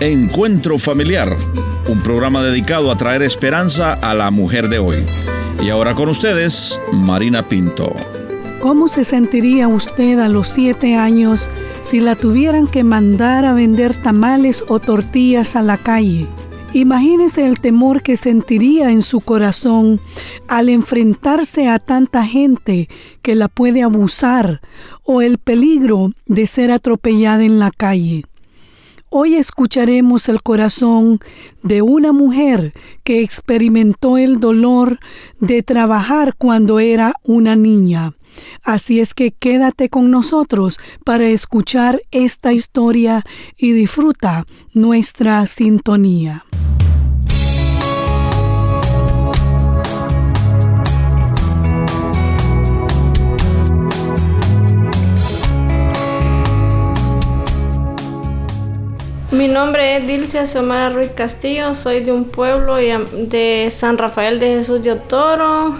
Encuentro Familiar, un programa dedicado a traer esperanza a la mujer de hoy. Y ahora con ustedes, Marina Pinto. ¿Cómo se sentiría usted a los siete años si la tuvieran que mandar a vender tamales o tortillas a la calle? Imagínese el temor que sentiría en su corazón al enfrentarse a tanta gente que la puede abusar o el peligro de ser atropellada en la calle. Hoy escucharemos el corazón de una mujer que experimentó el dolor de trabajar cuando era una niña. Así es que quédate con nosotros para escuchar esta historia y disfruta nuestra sintonía. Nombre es Dilcia Xiomara Ruiz Castillo, soy de un pueblo de San Rafael de Jesús de Otoro.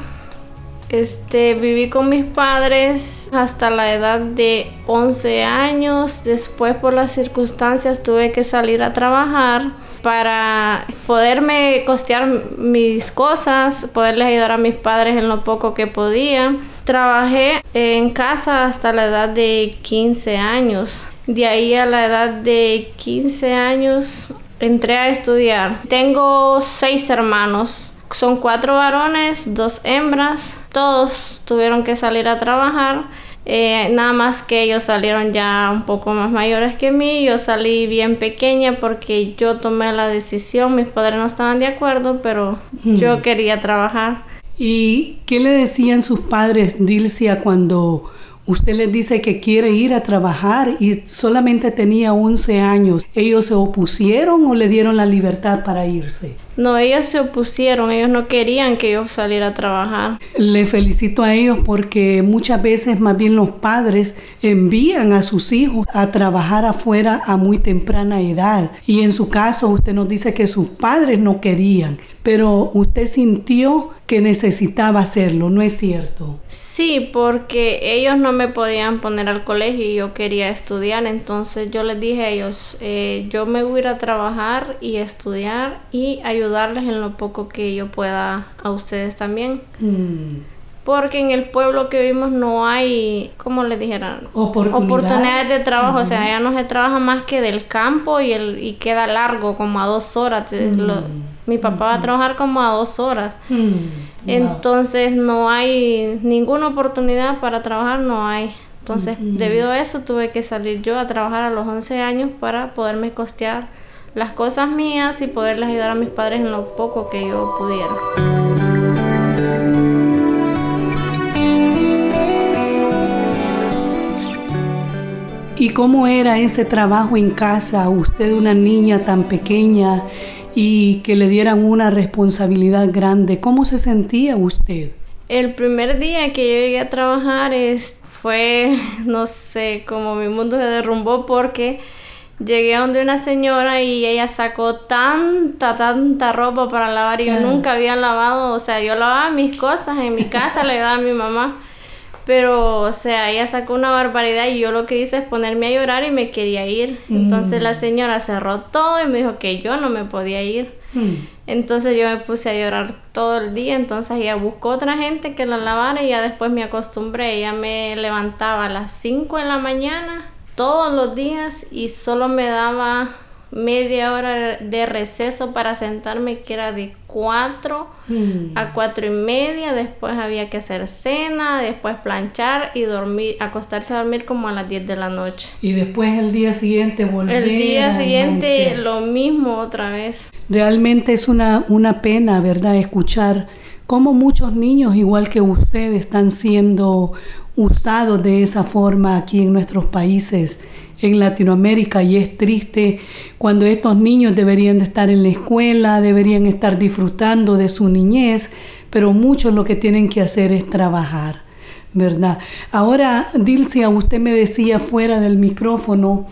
Este, viví con mis padres hasta la edad de 11 años. Después por las circunstancias tuve que salir a trabajar para poderme costear mis cosas, poderles ayudar a mis padres en lo poco que podía. Trabajé en casa hasta la edad de 15 años. De ahí a la edad de 15 años entré a estudiar. Tengo seis hermanos. Son cuatro varones, dos hembras. Todos tuvieron que salir a trabajar. Eh, nada más que ellos salieron ya un poco más mayores que mí. Yo salí bien pequeña porque yo tomé la decisión. Mis padres no estaban de acuerdo, pero yo quería trabajar. ¿Y qué le decían sus padres, Dilcia, cuando Usted les dice que quiere ir a trabajar y solamente tenía 11 años. ¿Ellos se opusieron o le dieron la libertad para irse? No, ellos se opusieron, ellos no querían que yo saliera a trabajar. Le felicito a ellos porque muchas veces más bien los padres envían a sus hijos a trabajar afuera a muy temprana edad. Y en su caso usted nos dice que sus padres no querían, pero usted sintió que necesitaba hacerlo, ¿no es cierto? Sí, porque ellos no me podían poner al colegio y yo quería estudiar, entonces yo les dije a ellos, eh, yo me voy a ir a trabajar y estudiar y ayudarles en lo poco que yo pueda a ustedes también. Mm. Porque en el pueblo que vivimos no hay, como les dijeran, oportunidades, de trabajo. O sea, ya no se trabaja más que del campo y, el, y queda largo, como a dos horas. Mm. Mi papá va a trabajar como a dos horas. Mm, Entonces no hay ninguna oportunidad para trabajar, no hay. Entonces, debido a eso, tuve que salir yo a trabajar a los 11 años para poderme costear las cosas mías y poderles ayudar a mis padres en lo poco que yo pudiera. ¿Y cómo era ese trabajo en casa? Usted una niña tan pequeña y que le dieran una responsabilidad grande. ¿Cómo se sentía usted? El primer día que yo llegué a trabajar es, fue, no sé, como mi mundo se derrumbó porque llegué a donde una señora y ella sacó tanta, tanta ropa para lavar y yo nunca había lavado, o sea, yo lavaba mis cosas en mi casa, le daba a mi mamá. Pero, o sea, ella sacó una barbaridad y yo lo que hice es ponerme a llorar y me quería ir. Entonces la mm. señora cerró todo y me dijo que yo no me podía ir. Mm. Entonces yo me puse a llorar todo el día. Entonces ella buscó otra gente que la lavara y ya después me acostumbré. Ella me levantaba a las 5 de la mañana todos los días y solo me daba media hora de receso para sentarme que era de 4 hmm. a cuatro y media. Después había que hacer cena después planchar y dormir acostarse a dormir como a las 10 de la noche. Y después el día siguiente volver el día siguiente lo mismo otra vez. Realmente es una, una pena verdad escuchar cómo muchos niños igual que usted están siendo usados de esa forma aquí en nuestros países en Latinoamérica y es triste cuando estos niños deberían de estar en la escuela, deberían estar disfrutando de su niñez, pero muchos lo que tienen que hacer es trabajar, ¿verdad? Ahora, Dilcia, usted me decía fuera del micrófono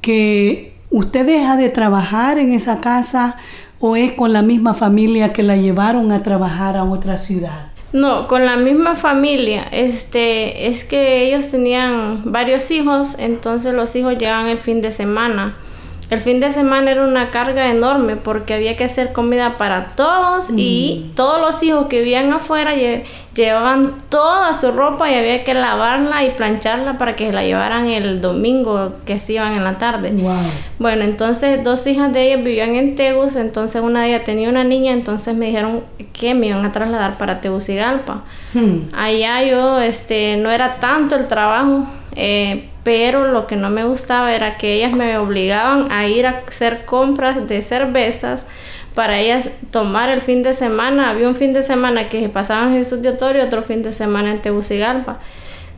que usted deja de trabajar en esa casa o es con la misma familia que la llevaron a trabajar a otra ciudad. No, con la misma familia. Este, es que ellos tenían varios hijos, entonces los hijos llegaban el fin de semana. El fin de semana era una carga enorme porque había que hacer comida para todos y Mm. todos los hijos que vivían afuera lle- llevaban toda su ropa y había que lavarla y plancharla para que la llevaran el domingo que se iban en la tarde. Wow. Bueno, entonces dos hijas de ellas vivían en Tegus, entonces una de ellas tenía una niña, entonces me dijeron que me iban a trasladar para Tegucigalpa. Hmm. Allá yo, este, no era tanto el trabajo, eh, pero lo que no me gustaba era que ellas me obligaban a ir a hacer compras de cervezas para ellas tomar el fin de semana. Había un fin de semana que se pasaba en Jesús de Otorio y otro fin de semana en Tegucigalpa.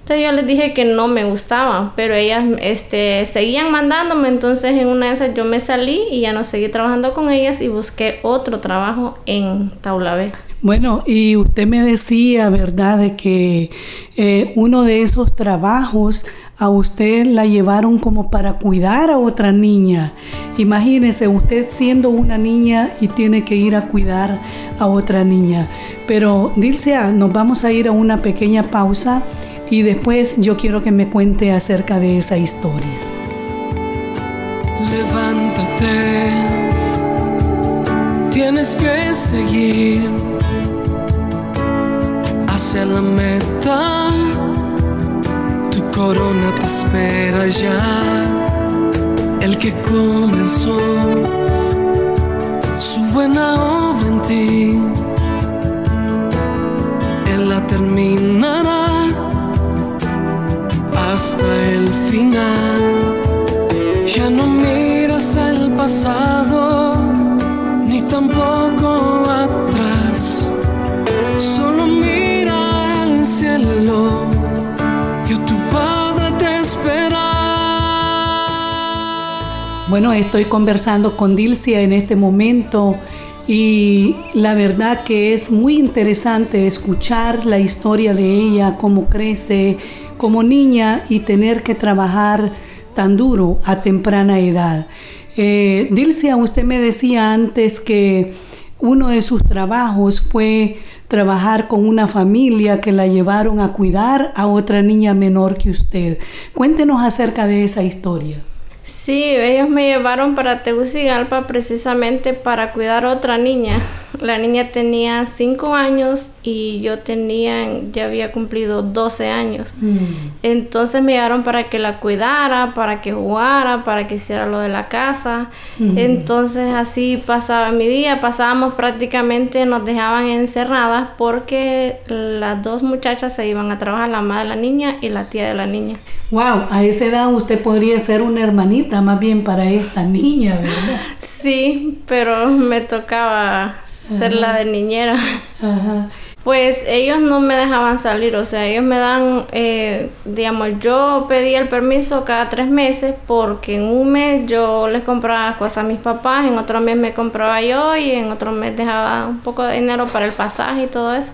Entonces yo les dije que no me gustaba, pero ellas este, seguían mandándome, entonces en una de esas yo me salí y ya no seguí trabajando con ellas y busqué otro trabajo en Taulabé. Bueno, y usted me decía, ¿verdad?, de que eh, uno de esos trabajos a usted la llevaron como para cuidar a otra niña. Imagínese usted siendo una niña y tiene que ir a cuidar a otra niña. Pero, Dilcia, nos vamos a ir a una pequeña pausa y después yo quiero que me cuente acerca de esa historia. Levántate, tienes que seguir hacia la meta. Tu corona te espera ya. El que comenzó su buena obra en ti, Él la terminará hasta el final. Ya no miras el pasado, ni tampoco atrás. Solo mira al cielo, que tu Padre te espera. Bueno, estoy conversando con Dilcia en este momento y la verdad que es muy interesante escuchar la historia de ella, cómo crece como niña y tener que trabajar tan duro a temprana edad. Eh, Dilcia, usted me decía antes que uno de sus trabajos fue trabajar con una familia que la llevaron a cuidar a otra niña menor que usted. Cuéntenos acerca de esa historia. Sí, ellos me llevaron para Tegucigalpa precisamente para cuidar a otra niña. La niña tenía 5 años y yo tenía, ya había cumplido 12 años. Entonces me llevaron para que la cuidara, para que jugara, para que hiciera lo de la casa. Entonces así pasaba mi día, pasábamos prácticamente, nos dejaban encerradas porque las dos muchachas se iban a trabajar, la madre de la niña y la tía de la niña. Wow, a esa edad usted podría ser una hermanita más bien para esta niña, ¿verdad? Sí, pero me tocaba ser la de niñera. Ajá. Pues ellos no me dejaban salir, o sea, ellos me dan, eh, digamos, yo pedía el permiso cada tres meses porque en un mes yo les compraba cosas a mis papás, en otro mes me compraba yo y en otro mes dejaba un poco de dinero para el pasaje y todo eso.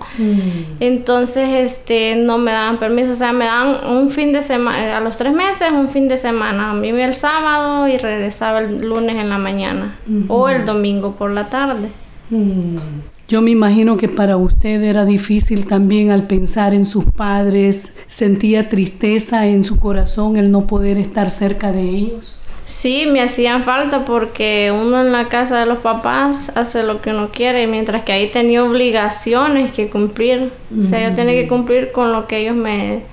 Entonces, este, no me daban permiso, o sea, me dan un fin de semana, a los tres meses, un fin de semana. A mí el sábado y regresaba el lunes en la mañana o el domingo por la tarde. Mm. Yo me imagino que para usted era difícil también al pensar en sus padres, sentía tristeza en su corazón el no poder estar cerca de ellos. Sí, me hacían falta porque uno en la casa de los papás hace lo que uno quiere, mientras que ahí tenía obligaciones que cumplir. O sea, yo tenía que cumplir con lo que ellos me,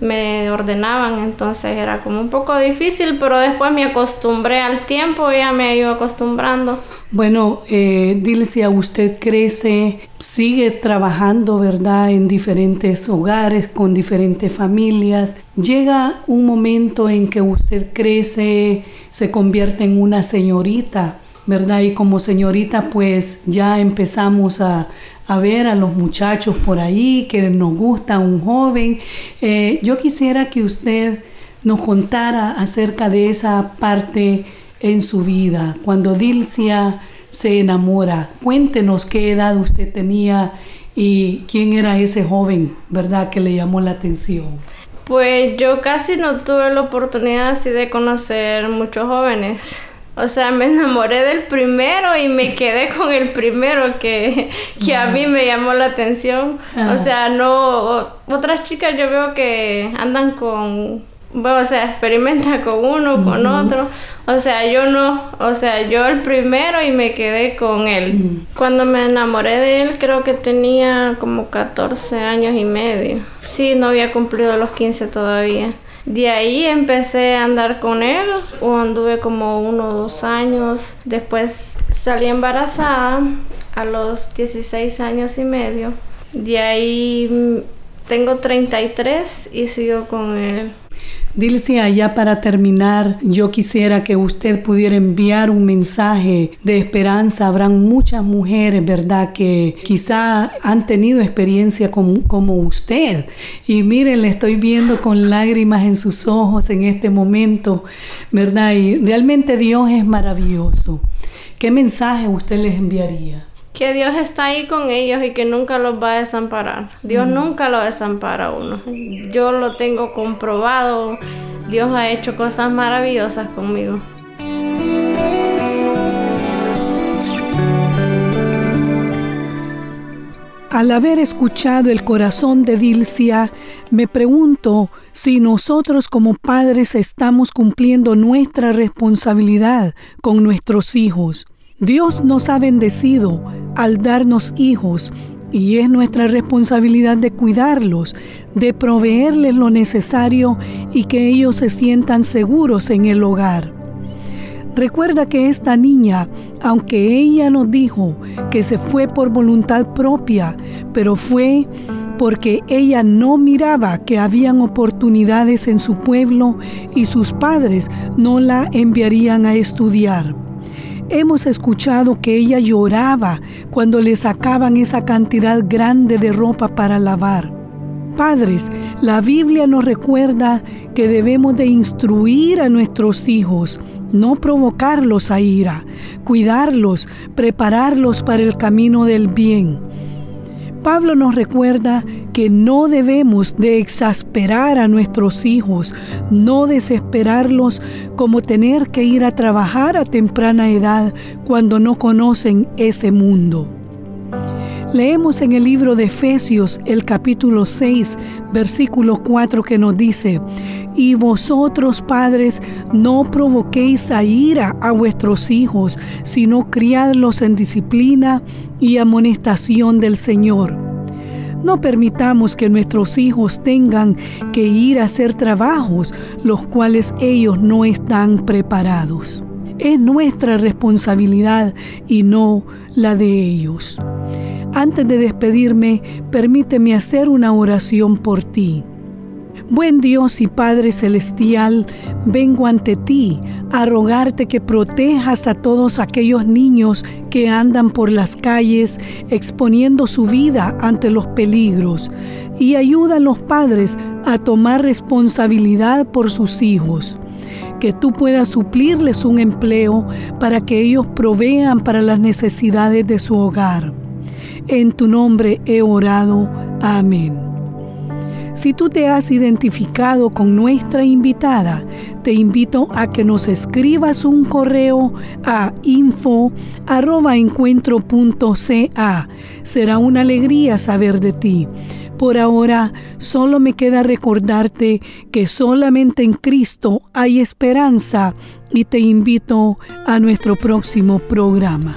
me, ordenaban, entonces era como un poco difícil, pero después me acostumbré al tiempo, ya me iba acostumbrando. Bueno, eh, Dilcia, usted crece, sigue trabajando, ¿verdad?, en diferentes hogares, con diferentes familias. Llega un momento en que usted crece, se convierte en una señorita, ¿verdad? Y como señorita, pues ya empezamos a, a ver a los muchachos por ahí, que nos gusta un joven. Eh, yo quisiera que usted nos contara acerca de esa parte en su vida, cuando Dilcia se enamora. Cuéntenos qué edad usted tenía y quién era ese joven, ¿verdad?, que le llamó la atención. Pues yo casi no tuve la oportunidad así de conocer muchos jóvenes. O sea, me enamoré del primero y me quedé con el primero que, que a mí me llamó la atención. O sea, no, otras chicas yo veo que andan con o sea, experimenta con uno, con otro. O sea, yo no, o sea, yo el primero y me quedé con él. Cuando me enamoré de él, creo que tenía como 14 años y medio. Sí, no había cumplido los 15 todavía. De ahí empecé a andar con él, o anduve como uno o dos años. Después salí embarazada a los 16 años y medio. De ahí tengo 33 y sigo con él. Dilce, allá para terminar, yo quisiera que usted pudiera enviar un mensaje de esperanza. Habrán muchas mujeres, ¿verdad?, que quizá han tenido experiencia como, como usted. Y miren, le estoy viendo con lágrimas en sus ojos en este momento, ¿verdad? Y realmente Dios es maravilloso. ¿Qué mensaje usted les enviaría? Que Dios está ahí con ellos y que nunca los va a desamparar. Dios nunca lo desampara a uno. Yo lo tengo comprobado. Dios ha hecho cosas maravillosas conmigo. Al haber escuchado el corazón de Dilcia, me pregunto si nosotros como padres estamos cumpliendo nuestra responsabilidad con nuestros hijos. Dios nos ha bendecido al darnos hijos y es nuestra responsabilidad de cuidarlos, de proveerles lo necesario y que ellos se sientan seguros en el hogar. Recuerda que esta niña, aunque ella nos dijo que se fue por voluntad propia, pero fue porque ella no miraba que habían oportunidades en su pueblo y sus padres no la enviarían a estudiar. Hemos escuchado que ella lloraba cuando le sacaban esa cantidad grande de ropa para lavar. Padres, la Biblia nos recuerda que debemos de instruir a nuestros hijos, no provocarlos a ira, cuidarlos, prepararlos para el camino del bien. Pablo nos recuerda que no debemos de exasperar a nuestros hijos, no desesperarlos como tener que ir a trabajar a temprana edad cuando no conocen ese mundo. Leemos en el libro de Efesios el capítulo 6, versículo 4 que nos dice, y vosotros padres no provoquéis a ira a vuestros hijos, sino criadlos en disciplina y amonestación del Señor. No permitamos que nuestros hijos tengan que ir a hacer trabajos los cuales ellos no están preparados. Es nuestra responsabilidad y no la de ellos. Antes de despedirme, permíteme hacer una oración por ti. Buen Dios y Padre Celestial, vengo ante ti a rogarte que protejas a todos aquellos niños que andan por las calles exponiendo su vida ante los peligros y ayuda a los padres a tomar responsabilidad por sus hijos. Que tú puedas suplirles un empleo para que ellos provean para las necesidades de su hogar. En tu nombre he orado. Amén. Si tú te has identificado con nuestra invitada, te invito a que nos escribas un correo a info@encuentro.ca. Será una alegría saber de ti. Por ahora, solo me queda recordarte que solamente en Cristo hay esperanza y te invito a nuestro próximo programa.